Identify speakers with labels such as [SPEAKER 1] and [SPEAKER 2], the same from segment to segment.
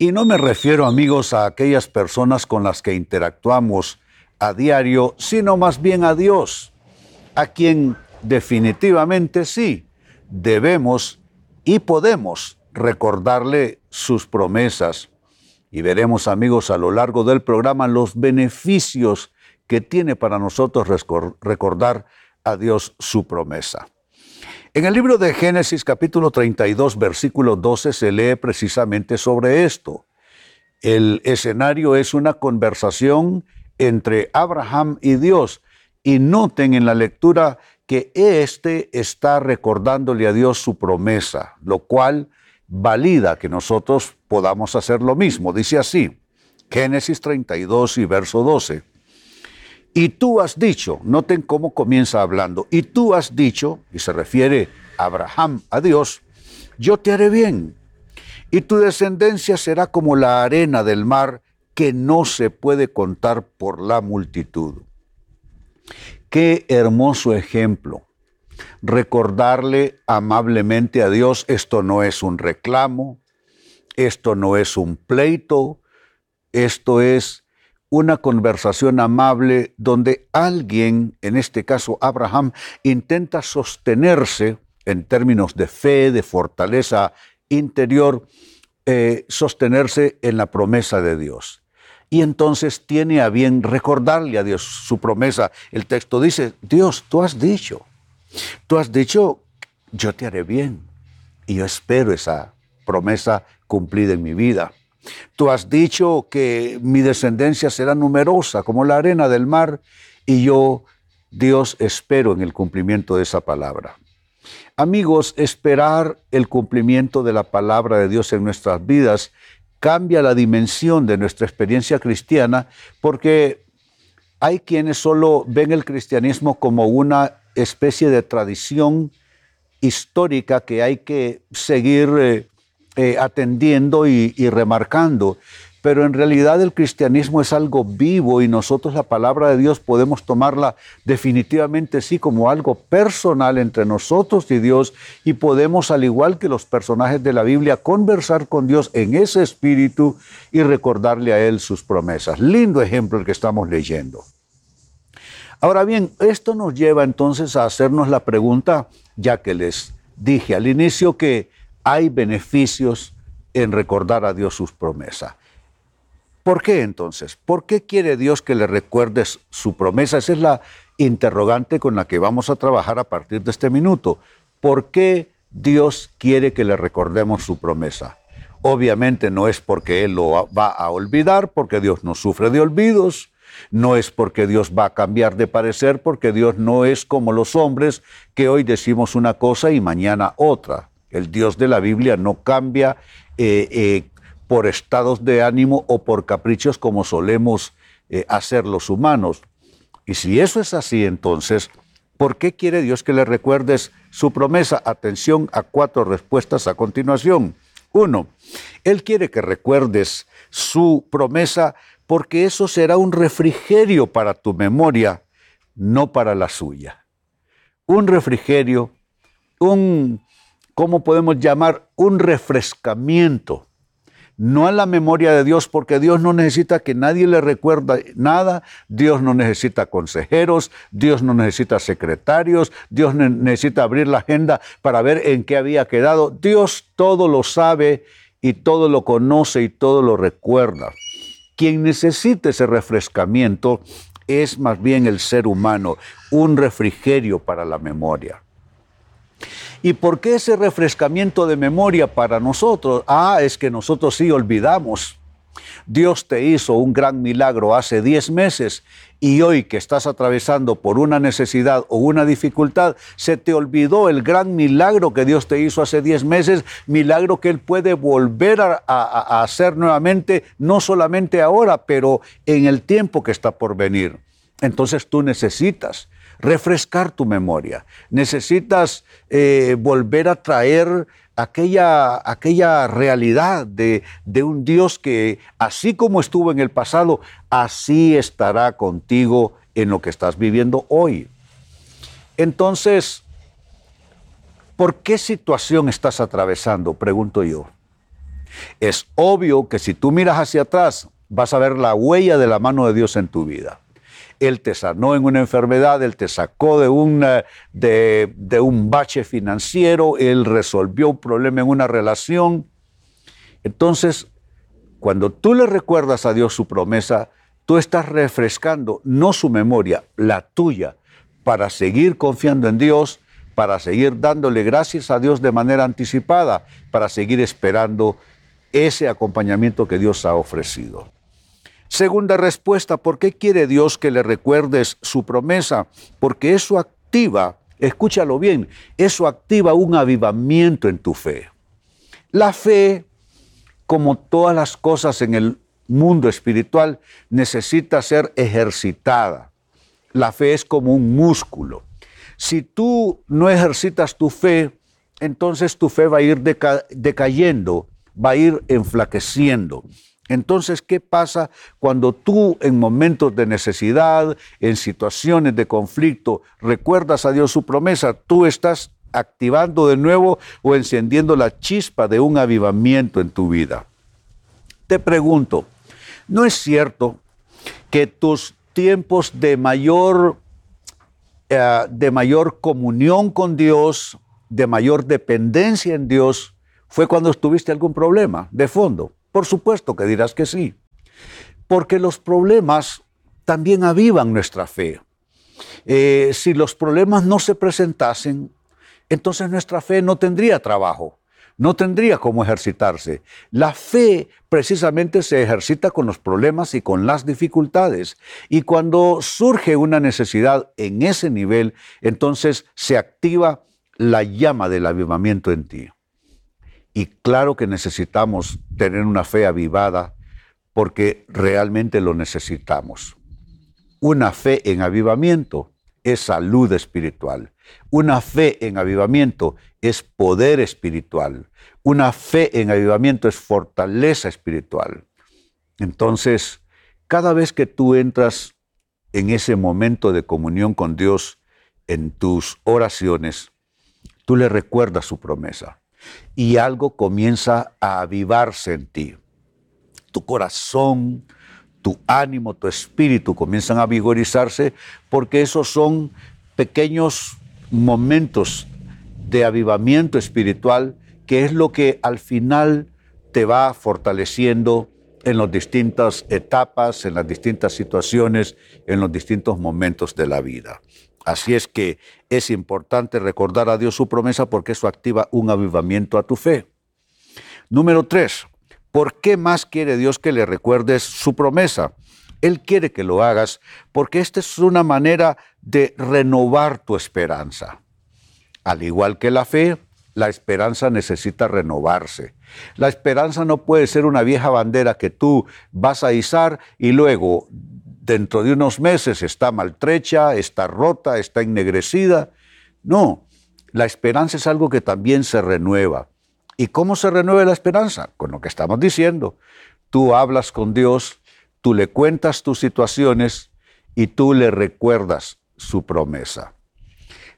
[SPEAKER 1] Y no me refiero, amigos, a aquellas personas con las que interactuamos a diario, sino más bien a Dios, a quien definitivamente sí debemos y podemos recordarle sus promesas. Y veremos, amigos, a lo largo del programa los beneficios que tiene para nosotros recordar a Dios su promesa. En el libro de Génesis capítulo 32 versículo 12 se lee precisamente sobre esto. El escenario es una conversación entre Abraham y Dios y noten en la lectura que éste está recordándole a Dios su promesa, lo cual valida que nosotros podamos hacer lo mismo. Dice así, Génesis 32 y verso 12. Y tú has dicho, noten cómo comienza hablando, y tú has dicho, y se refiere Abraham a Dios, yo te haré bien, y tu descendencia será como la arena del mar que no se puede contar por la multitud. Qué hermoso ejemplo. Recordarle amablemente a Dios, esto no es un reclamo, esto no es un pleito, esto es una conversación amable donde alguien, en este caso Abraham, intenta sostenerse en términos de fe, de fortaleza interior, eh, sostenerse en la promesa de Dios. Y entonces tiene a bien recordarle a Dios su promesa. El texto dice, Dios, tú has dicho, tú has dicho, yo te haré bien. Y yo espero esa promesa cumplida en mi vida. Tú has dicho que mi descendencia será numerosa como la arena del mar y yo, Dios, espero en el cumplimiento de esa palabra. Amigos, esperar el cumplimiento de la palabra de Dios en nuestras vidas cambia la dimensión de nuestra experiencia cristiana porque hay quienes solo ven el cristianismo como una especie de tradición histórica que hay que seguir eh, eh, atendiendo y, y remarcando. Pero en realidad el cristianismo es algo vivo y nosotros la palabra de Dios podemos tomarla definitivamente sí como algo personal entre nosotros y Dios y podemos, al igual que los personajes de la Biblia, conversar con Dios en ese espíritu y recordarle a Él sus promesas. Lindo ejemplo el que estamos leyendo. Ahora bien, esto nos lleva entonces a hacernos la pregunta, ya que les dije al inicio que hay beneficios en recordar a Dios sus promesas. ¿Por qué entonces? ¿Por qué quiere Dios que le recuerdes su promesa? Esa es la interrogante con la que vamos a trabajar a partir de este minuto. ¿Por qué Dios quiere que le recordemos su promesa? Obviamente no es porque Él lo va a olvidar, porque Dios no sufre de olvidos, no es porque Dios va a cambiar de parecer, porque Dios no es como los hombres que hoy decimos una cosa y mañana otra. El Dios de la Biblia no cambia eh, eh, por estados de ánimo o por caprichos como solemos eh, hacer los humanos. Y si eso es así, entonces, ¿por qué quiere Dios que le recuerdes su promesa? Atención a cuatro respuestas a continuación. Uno, Él quiere que recuerdes su promesa porque eso será un refrigerio para tu memoria, no para la suya. Un refrigerio, un ¿cómo podemos llamar? Un refrescamiento. No a la memoria de Dios, porque Dios no necesita que nadie le recuerde nada, Dios no necesita consejeros, Dios no necesita secretarios, Dios necesita abrir la agenda para ver en qué había quedado. Dios todo lo sabe y todo lo conoce y todo lo recuerda. Quien necesita ese refrescamiento es más bien el ser humano, un refrigerio para la memoria. ¿Y por qué ese refrescamiento de memoria para nosotros? Ah, es que nosotros sí olvidamos. Dios te hizo un gran milagro hace 10 meses y hoy que estás atravesando por una necesidad o una dificultad, se te olvidó el gran milagro que Dios te hizo hace 10 meses, milagro que Él puede volver a, a, hacer nuevamente, no solamente ahora, pero en el tiempo que está por venir. Entonces tú necesitas refrescar tu memoria, necesitas eh, volver a traer aquella, aquella realidad de, de un Dios que así como estuvo en el pasado, así estará contigo en lo que estás viviendo hoy. Entonces, ¿por qué situación estás atravesando? Pregunto yo. Es obvio que si tú miras hacia atrás, vas a ver la huella de la mano de Dios en tu vida. Él te sanó en una enfermedad, Él te sacó de, de un bache financiero, Él resolvió un problema en una relación. Entonces, cuando tú le recuerdas a Dios su promesa, tú estás refrescando no su memoria, la tuya, para seguir confiando en Dios, para seguir dándole gracias a Dios de manera anticipada, para seguir esperando ese acompañamiento que Dios ha ofrecido. Segunda respuesta, ¿por qué quiere Dios que le recuerdes su promesa? Porque eso activa, escúchalo bien, eso activa un avivamiento en tu fe. La fe, como todas las cosas en el mundo espiritual, necesita ser ejercitada. La fe es como un músculo. Si tú no ejercitas tu fe, entonces tu fe va a ir decayendo, va a ir enflaqueciendo. Entonces, ¿qué pasa cuando tú en momentos de necesidad, en situaciones de conflicto, recuerdas a Dios su promesa? Tú estás activando de nuevo o encendiendo la chispa de un avivamiento en tu vida. Te pregunto, ¿no es cierto que tus tiempos de mayor, eh, de mayor comunión con Dios, de mayor dependencia en Dios, fue cuando tuviste algún problema de fondo? Por supuesto que dirás que sí, porque los problemas también avivan nuestra fe. Eh, si los problemas no se presentasen, entonces nuestra fe no tendría trabajo, no tendría cómo ejercitarse. La fe precisamente se ejercita con los problemas y con las dificultades. Y cuando surge una necesidad en ese nivel, entonces se activa la llama del avivamiento en ti. Y claro que necesitamos tener una fe avivada porque realmente lo necesitamos. Una fe en avivamiento es salud espiritual. Una fe en avivamiento es poder espiritual. Una fe en avivamiento es fortaleza espiritual. Entonces, cada vez que tú entras en ese momento de comunión con Dios en tus oraciones, tú le recuerdas su promesa y algo comienza a avivarse en ti. Tu corazón, tu ánimo, tu espíritu comienzan a vigorizarse porque esos son pequeños momentos de avivamiento espiritual que es lo que al final te va fortaleciendo en las distintas etapas, en las distintas situaciones, en los distintos momentos de la vida. Así es que es importante recordar a Dios su promesa porque eso activa un avivamiento a tu fe. Número tres, ¿por qué más quiere Dios que le recuerdes su promesa? Él quiere que lo hagas porque esta es una manera de renovar tu esperanza. Al igual que la fe, la esperanza necesita renovarse. La esperanza no puede ser una vieja bandera que tú vas a izar y luego dentro de unos meses está maltrecha, está rota, está ennegrecida. No, la esperanza es algo que también se renueva. ¿Y cómo se renueva la esperanza? Con lo que estamos diciendo. Tú hablas con Dios, tú le cuentas tus situaciones y tú le recuerdas su promesa.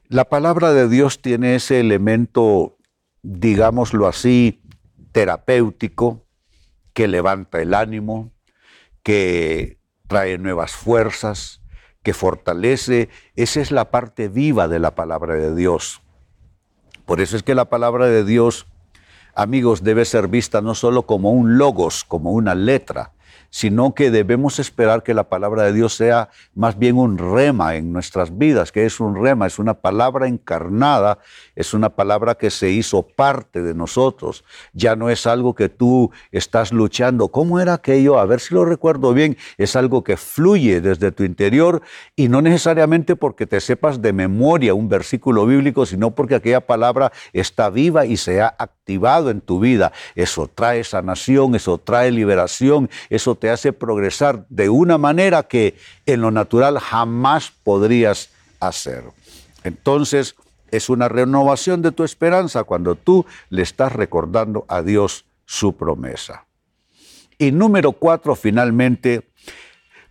[SPEAKER 1] La palabra de Dios tiene ese elemento, digámoslo así, terapéutico, que levanta el ánimo, que trae nuevas fuerzas, que fortalece. Esa es la parte viva de la palabra de Dios. Por eso es que la palabra de Dios, amigos, debe ser vista no solo como un logos, como una letra, sino que debemos esperar que la palabra de Dios sea más bien un rema en nuestras vidas, que es un rema, es una palabra encarnada, es una palabra que se hizo parte de nosotros, ya no es algo que tú estás luchando. ¿Cómo era aquello? A ver si lo recuerdo bien, es algo que fluye desde tu interior y no necesariamente porque te sepas de memoria un versículo bíblico, sino porque aquella palabra está viva y se ha activado en tu vida. Eso trae sanación, eso trae liberación, eso te hace progresar de una manera que en lo natural jamás podrías hacer. Entonces, es una renovación de tu esperanza cuando tú le estás recordando a Dios su promesa. Y número cuatro, finalmente,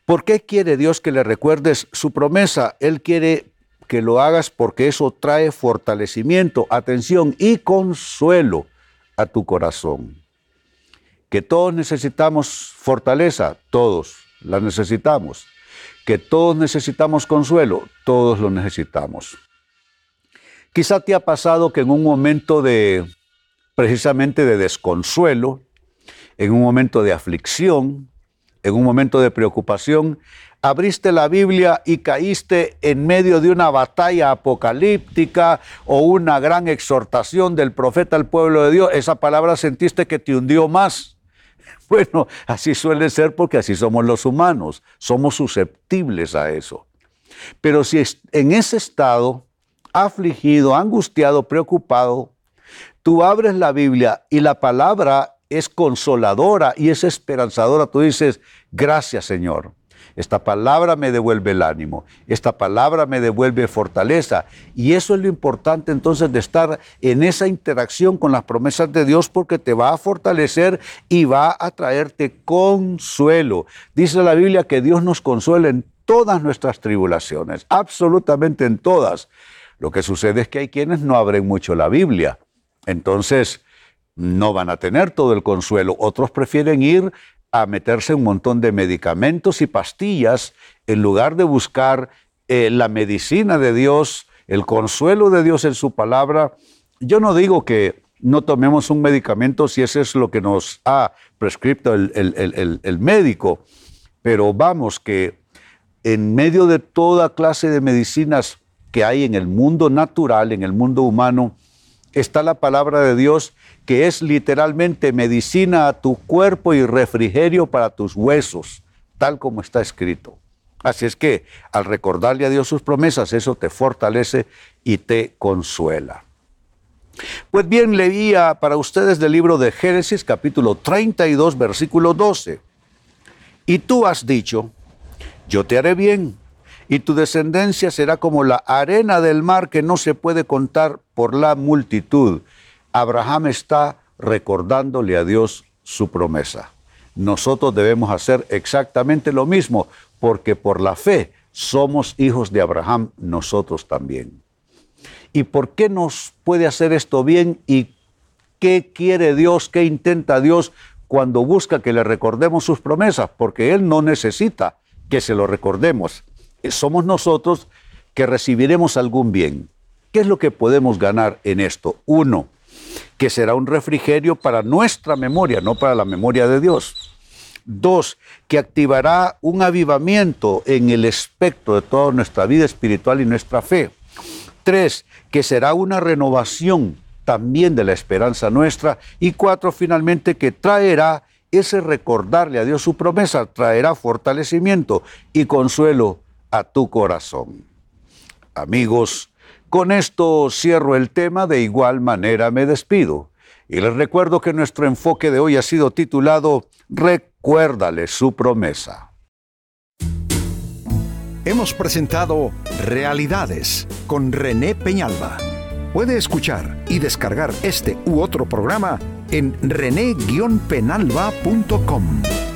[SPEAKER 1] ¿por qué quiere Dios que le recuerdes su promesa? Él quiere que lo hagas porque eso trae fortalecimiento, atención y consuelo a tu corazón que todos necesitamos fortaleza, todos la necesitamos, que todos necesitamos consuelo, todos lo necesitamos. Quizá te ha pasado que en un momento de, precisamente de desconsuelo, en un momento de aflicción, en un momento de preocupación, abriste la Biblia y caíste en medio de una batalla apocalíptica o una gran exhortación del profeta al pueblo de Dios, esa palabra sentiste que te hundió más. Bueno, así suele ser porque así somos los humanos, somos susceptibles a eso. Pero si en ese estado, afligido, angustiado, preocupado, tú abres la Biblia y la palabra es consoladora y es esperanzadora, tú dices, gracias Señor. Esta palabra me devuelve el ánimo, esta palabra me devuelve fortaleza. Y eso es lo importante entonces de estar en esa interacción con las promesas de Dios porque te va a fortalecer y va a traerte consuelo. Dice la Biblia que Dios nos consuela en todas nuestras tribulaciones, absolutamente en todas. Lo que sucede es que hay quienes no abren mucho la Biblia. Entonces, no van a tener todo el consuelo. Otros prefieren ir a meterse un montón de medicamentos y pastillas en lugar de buscar eh, la medicina de Dios, el consuelo de Dios en su palabra. Yo no digo que no tomemos un medicamento si ese es lo que nos ha prescrito el, el médico, pero vamos que en medio de toda clase de medicinas que hay en el mundo natural, en el mundo humano, está la palabra de Dios que es literalmente medicina a tu cuerpo y refrigerio para tus huesos, tal como está escrito. Así es que al recordarle a Dios sus promesas, eso te fortalece y te consuela. Pues bien, leía para ustedes del libro de Génesis capítulo 32, versículo 12. Y tú has dicho, yo te haré bien, y tu descendencia será como la arena del mar que no se puede contar por la multitud. Abraham está recordándole a Dios su promesa. Nosotros debemos hacer exactamente lo mismo, porque por la fe somos hijos de Abraham nosotros también. ¿Y por qué nos puede hacer esto bien? ¿Y qué quiere Dios? ¿Qué intenta Dios cuando busca que le recordemos sus promesas? Porque Él no necesita que se lo recordemos. Somos nosotros que recibiremos algún bien. ¿Qué es lo que podemos ganar en esto? Uno, que será un refrigerio para nuestra memoria, no para la memoria de Dios. Dos, que activará un avivamiento en el espectro de toda nuestra vida espiritual y nuestra fe. Tres, que será una renovación también de la esperanza nuestra. Y cuatro, finalmente, que traerá ese recordarle a Dios su promesa, traerá fortalecimiento y consuelo a tu corazón. Amigos, con esto cierro el tema, de igual manera me despido. Y les recuerdo que nuestro enfoque de hoy ha sido titulado Recuérdale su promesa.
[SPEAKER 2] Hemos presentado Realidades con René Peñalba. Puede escuchar y descargar este u otro programa en rene-penalba.com.